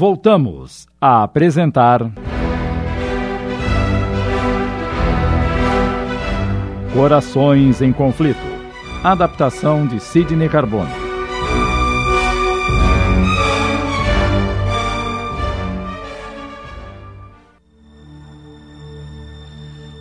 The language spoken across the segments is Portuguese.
Voltamos a apresentar. Corações em Conflito. Adaptação de Sidney Carbone.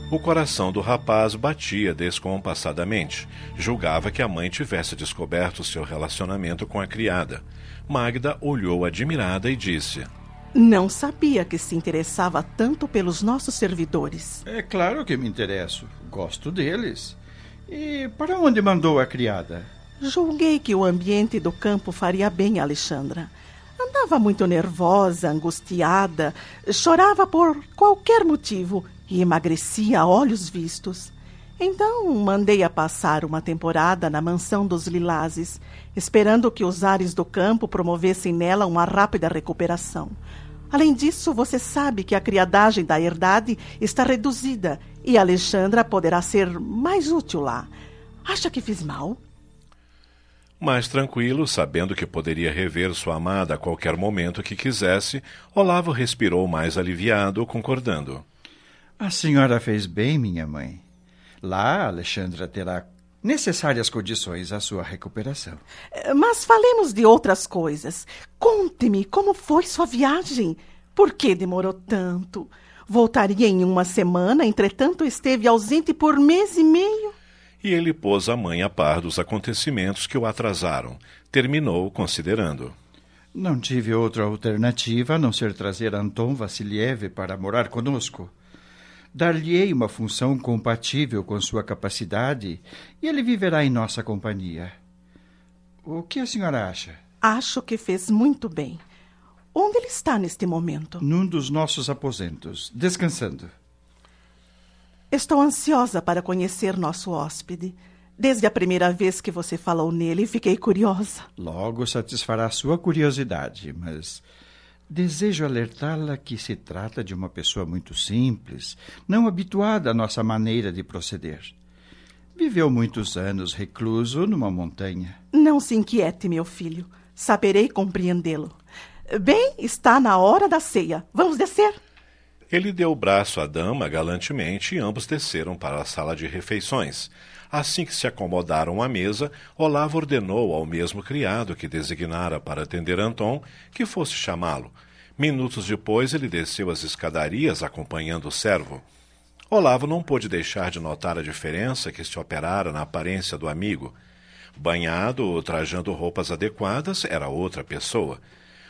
O coração do rapaz batia descompassadamente. Julgava que a mãe tivesse descoberto seu relacionamento com a criada. Magda olhou admirada e disse: Não sabia que se interessava tanto pelos nossos servidores. É claro que me interesso. Gosto deles. E para onde mandou a criada? Julguei que o ambiente do campo faria bem a Alexandra. Andava muito nervosa, angustiada, chorava por qualquer motivo e emagrecia a olhos vistos. Então mandei a passar uma temporada na mansão dos Lilazes, esperando que os ares do campo promovessem nela uma rápida recuperação. Além disso, você sabe que a criadagem da herdade está reduzida e Alexandra poderá ser mais útil lá. Acha que fiz mal? Mais tranquilo, sabendo que poderia rever sua amada a qualquer momento que quisesse, Olavo respirou mais aliviado, concordando. A senhora fez bem, minha mãe. Lá, Alexandra terá necessárias condições à sua recuperação. Eh, mas falemos de outras coisas. Conte-me como foi sua viagem. Por que demorou tanto? Voltaria em uma semana, entretanto esteve ausente por mês e meio. E ele pôs a mãe a par dos acontecimentos que o atrasaram. Terminou considerando. Não tive outra alternativa a não ser trazer Anton Vassiliev para morar conosco. Dar-lhe-ei uma função compatível com sua capacidade e ele viverá em nossa companhia. O que a senhora acha? Acho que fez muito bem. Onde ele está neste momento? Num dos nossos aposentos, descansando. Estou ansiosa para conhecer nosso hóspede. Desde a primeira vez que você falou nele, fiquei curiosa. Logo satisfará sua curiosidade, mas Desejo alertá-la que se trata de uma pessoa muito simples, não habituada à nossa maneira de proceder. Viveu muitos anos recluso numa montanha. Não se inquiete, meu filho. Saberei compreendê-lo. Bem, está na hora da ceia. Vamos descer? Ele deu o braço à dama galantemente e ambos desceram para a sala de refeições. Assim que se acomodaram à mesa, Olavo ordenou ao mesmo criado que designara para atender Anton que fosse chamá-lo. Minutos depois, ele desceu as escadarias acompanhando o servo. Olavo não pôde deixar de notar a diferença que se operara na aparência do amigo. Banhado ou trajando roupas adequadas, era outra pessoa.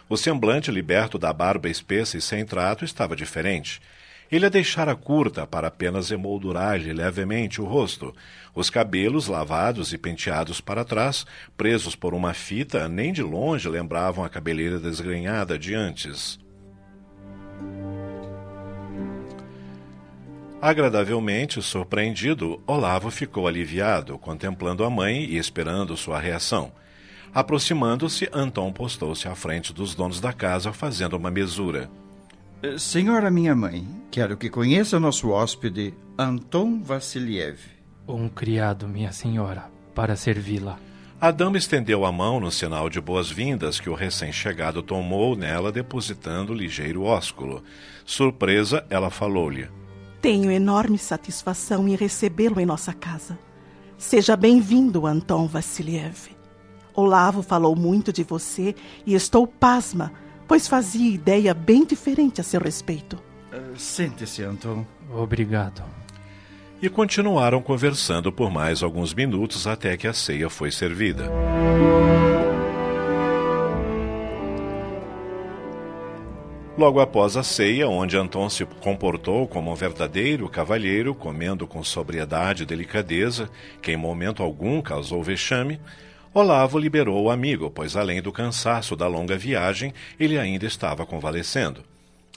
O semblante liberto da barba espessa e sem trato estava diferente. Ele a deixara curta para apenas emoldurar-lhe levemente o rosto. Os cabelos, lavados e penteados para trás, presos por uma fita, nem de longe lembravam a cabeleira desgrenhada de antes. Agradavelmente surpreendido, Olavo ficou aliviado, contemplando a mãe e esperando sua reação. Aproximando-se, Anton postou-se à frente dos donos da casa, fazendo uma mesura. Eh, senhora minha mãe, quero que conheça nosso hóspede, Anton Vassiliev. Um criado, minha senhora, para servi-la. A dama estendeu a mão no sinal de boas-vindas que o recém-chegado tomou nela, depositando ligeiro ósculo. Surpresa, ela falou-lhe: Tenho enorme satisfação em recebê-lo em nossa casa. Seja bem-vindo, Anton Vassiliev. Olavo falou muito de você e estou pasma pois fazia ideia bem diferente a seu respeito. Uh, Sente-se, Anton. Obrigado. E continuaram conversando por mais alguns minutos até que a ceia foi servida. Logo após a ceia, onde Anton se comportou como um verdadeiro cavalheiro, comendo com sobriedade e delicadeza, que em momento algum causou vexame, Olavo liberou o amigo, pois além do cansaço da longa viagem, ele ainda estava convalescendo.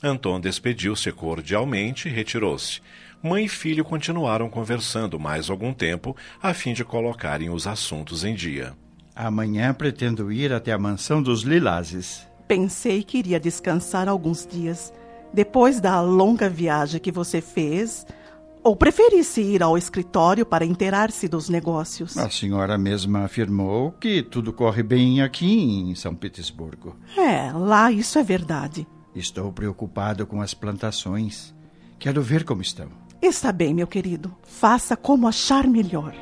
Anton despediu-se cordialmente e retirou-se. Mãe e filho continuaram conversando mais algum tempo, a fim de colocarem os assuntos em dia. Amanhã pretendo ir até a mansão dos Lilazes. Pensei que iria descansar alguns dias. Depois da longa viagem que você fez, Ou preferisse ir ao escritório para inteirar-se dos negócios? A senhora mesma afirmou que tudo corre bem aqui em São Petersburgo. É, lá isso é verdade. Estou preocupado com as plantações. Quero ver como estão. Está bem, meu querido. Faça como achar melhor.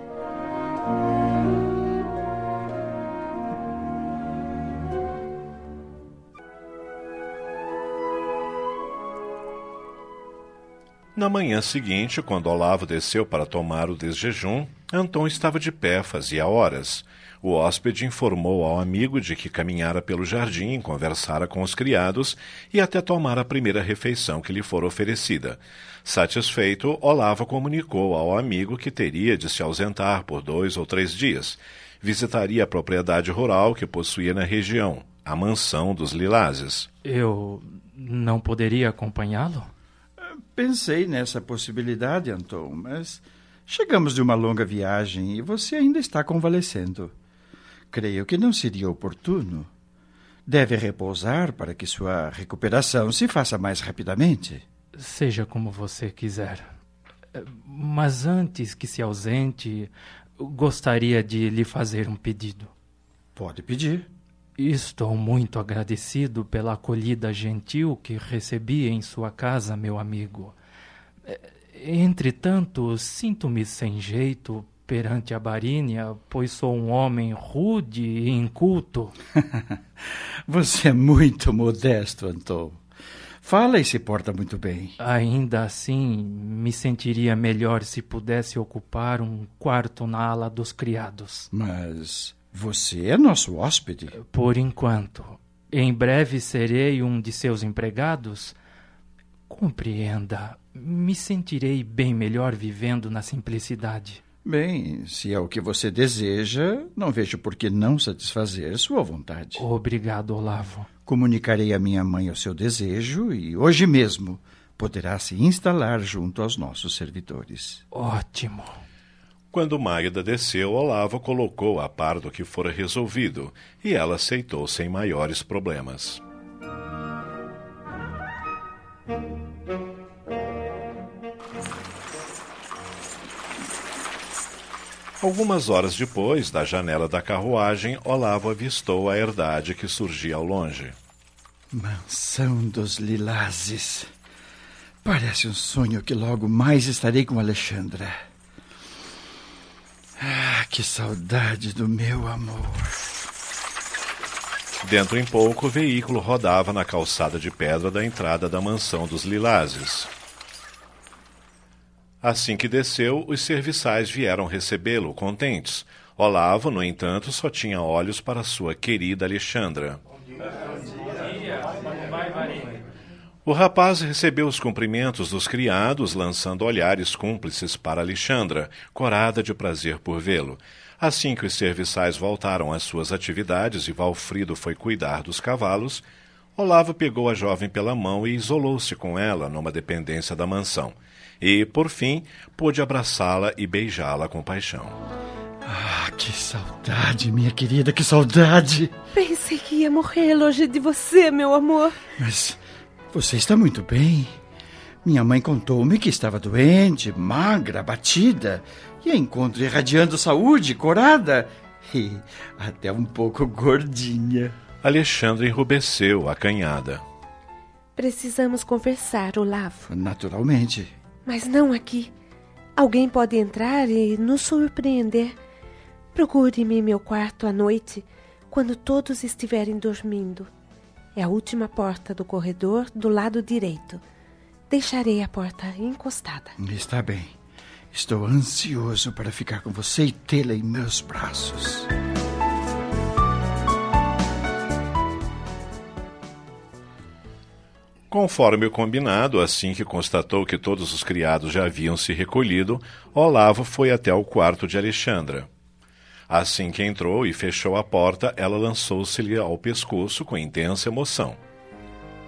Na manhã seguinte, quando Olavo desceu para tomar o desjejum, Anton estava de pé fazia horas. O hóspede informou ao amigo de que caminhara pelo jardim, conversara com os criados e até tomara a primeira refeição que lhe fora oferecida. Satisfeito, Olavo comunicou ao amigo que teria de se ausentar por dois ou três dias. Visitaria a propriedade rural que possuía na região, a mansão dos Lilazes. Eu não poderia acompanhá-lo? Pensei nessa possibilidade, Anton, mas chegamos de uma longa viagem e você ainda está convalescendo. Creio que não seria oportuno. Deve repousar para que sua recuperação se faça mais rapidamente. Seja como você quiser. Mas antes que se ausente, gostaria de lhe fazer um pedido. Pode pedir. Estou muito agradecido pela acolhida gentil que recebi em sua casa, meu amigo. Entretanto, sinto-me sem jeito perante a Barínia, pois sou um homem rude e inculto. Você é muito modesto, Anton. Fala e se porta muito bem. Ainda assim, me sentiria melhor se pudesse ocupar um quarto na ala dos criados. Mas você é nosso hóspede? Por enquanto. Em breve serei um de seus empregados. Compreenda, me sentirei bem melhor vivendo na simplicidade. Bem, se é o que você deseja, não vejo por que não satisfazer sua vontade. Obrigado, Olavo. Comunicarei à minha mãe o seu desejo e hoje mesmo poderá se instalar junto aos nossos servidores. Ótimo. Quando Magda desceu, Olavo colocou a par do que fora resolvido e ela aceitou sem maiores problemas. Algumas horas depois, da janela da carruagem, Olavo avistou a herdade que surgia ao longe. Mansão dos Lilazes. Parece um sonho que logo mais estarei com Alexandra. Que saudade do meu amor. Dentro em pouco, o veículo rodava na calçada de pedra da entrada da mansão dos Lilazes. Assim que desceu, os serviçais vieram recebê-lo, contentes. Olavo, no entanto, só tinha olhos para sua querida Alexandra. O rapaz recebeu os cumprimentos dos criados, lançando olhares cúmplices para Alexandra, corada de prazer por vê-lo. Assim que os serviçais voltaram às suas atividades e Valfrido foi cuidar dos cavalos, Olavo pegou a jovem pela mão e isolou-se com ela numa dependência da mansão e, por fim, pôde abraçá-la e beijá-la com paixão. Ah, que saudade, minha querida, que saudade! Pensei que ia morrer longe de você, meu amor. Mas você está muito bem. Minha mãe contou-me que estava doente, magra, abatida, e a encontro irradiando saúde, corada e até um pouco gordinha. Alexandre enrubesceu, acanhada. Precisamos conversar, Olavo. Naturalmente. Mas não aqui. Alguém pode entrar e nos surpreender. Procure-me em meu quarto à noite, quando todos estiverem dormindo. É a última porta do corredor do lado direito. Deixarei a porta encostada. Está bem. Estou ansioso para ficar com você e tê-la em meus braços. Conforme o combinado, assim que constatou que todos os criados já haviam se recolhido, Olavo foi até o quarto de Alexandra. Assim que entrou e fechou a porta, ela lançou-se-lhe ao pescoço com intensa emoção.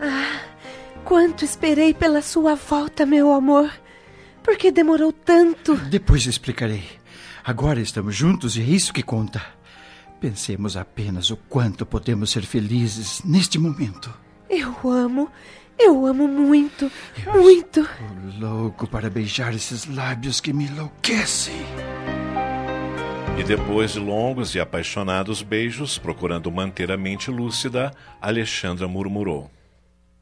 Ah, quanto esperei pela sua volta, meu amor! Por que demorou tanto? Depois explicarei. Agora estamos juntos e é isso que conta. Pensemos apenas o quanto podemos ser felizes neste momento. Eu amo Eu amo muito, muito. Estou louco para beijar esses lábios que me enlouquecem. E depois de longos e apaixonados beijos, procurando manter a mente lúcida, Alexandra murmurou: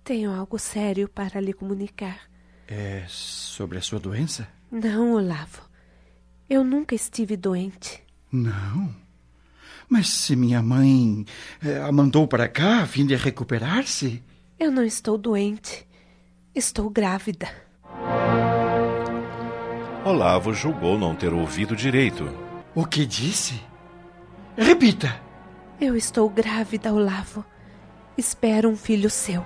Tenho algo sério para lhe comunicar. É sobre a sua doença? Não, Olavo. Eu nunca estive doente. Não. Mas se minha mãe eh, a mandou para cá a fim de recuperar-se. Eu não estou doente. Estou grávida. Olavo julgou não ter ouvido direito. O que disse? Repita. Eu estou grávida, Olavo. Espero um filho seu.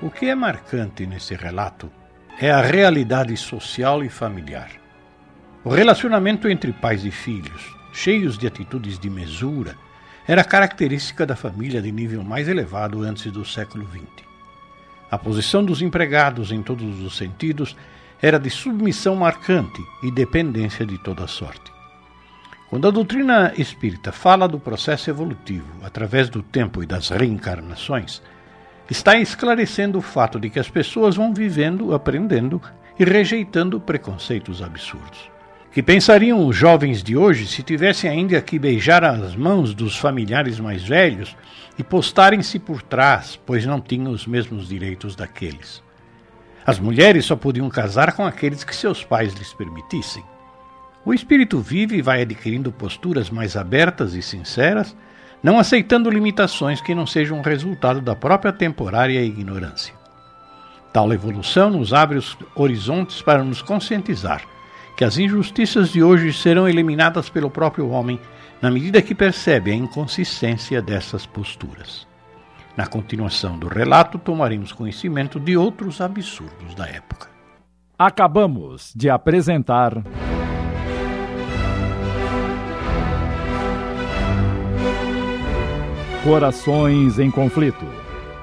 O que é marcante nesse relato é a realidade social e familiar. O relacionamento entre pais e filhos, cheios de atitudes de mesura, era característica da família de nível mais elevado antes do século XX. A posição dos empregados em todos os sentidos era de submissão marcante e dependência de toda sorte. Quando a doutrina espírita fala do processo evolutivo através do tempo e das reencarnações, está esclarecendo o fato de que as pessoas vão vivendo, aprendendo e rejeitando preconceitos absurdos. Que pensariam os jovens de hoje se tivessem ainda que beijar as mãos dos familiares mais velhos e postarem-se por trás, pois não tinham os mesmos direitos daqueles? As mulheres só podiam casar com aqueles que seus pais lhes permitissem. O espírito vive e vai adquirindo posturas mais abertas e sinceras não aceitando limitações que não sejam resultado da própria temporária ignorância. Tal evolução nos abre os horizontes para nos conscientizar que as injustiças de hoje serão eliminadas pelo próprio homem na medida que percebe a inconsistência dessas posturas. Na continuação do relato, tomaremos conhecimento de outros absurdos da época. Acabamos de apresentar. Corações em Conflito.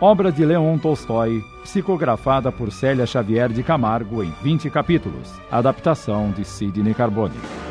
Obra de Leon Tolstói, psicografada por Célia Xavier de Camargo em 20 capítulos. Adaptação de Sidney Carbone.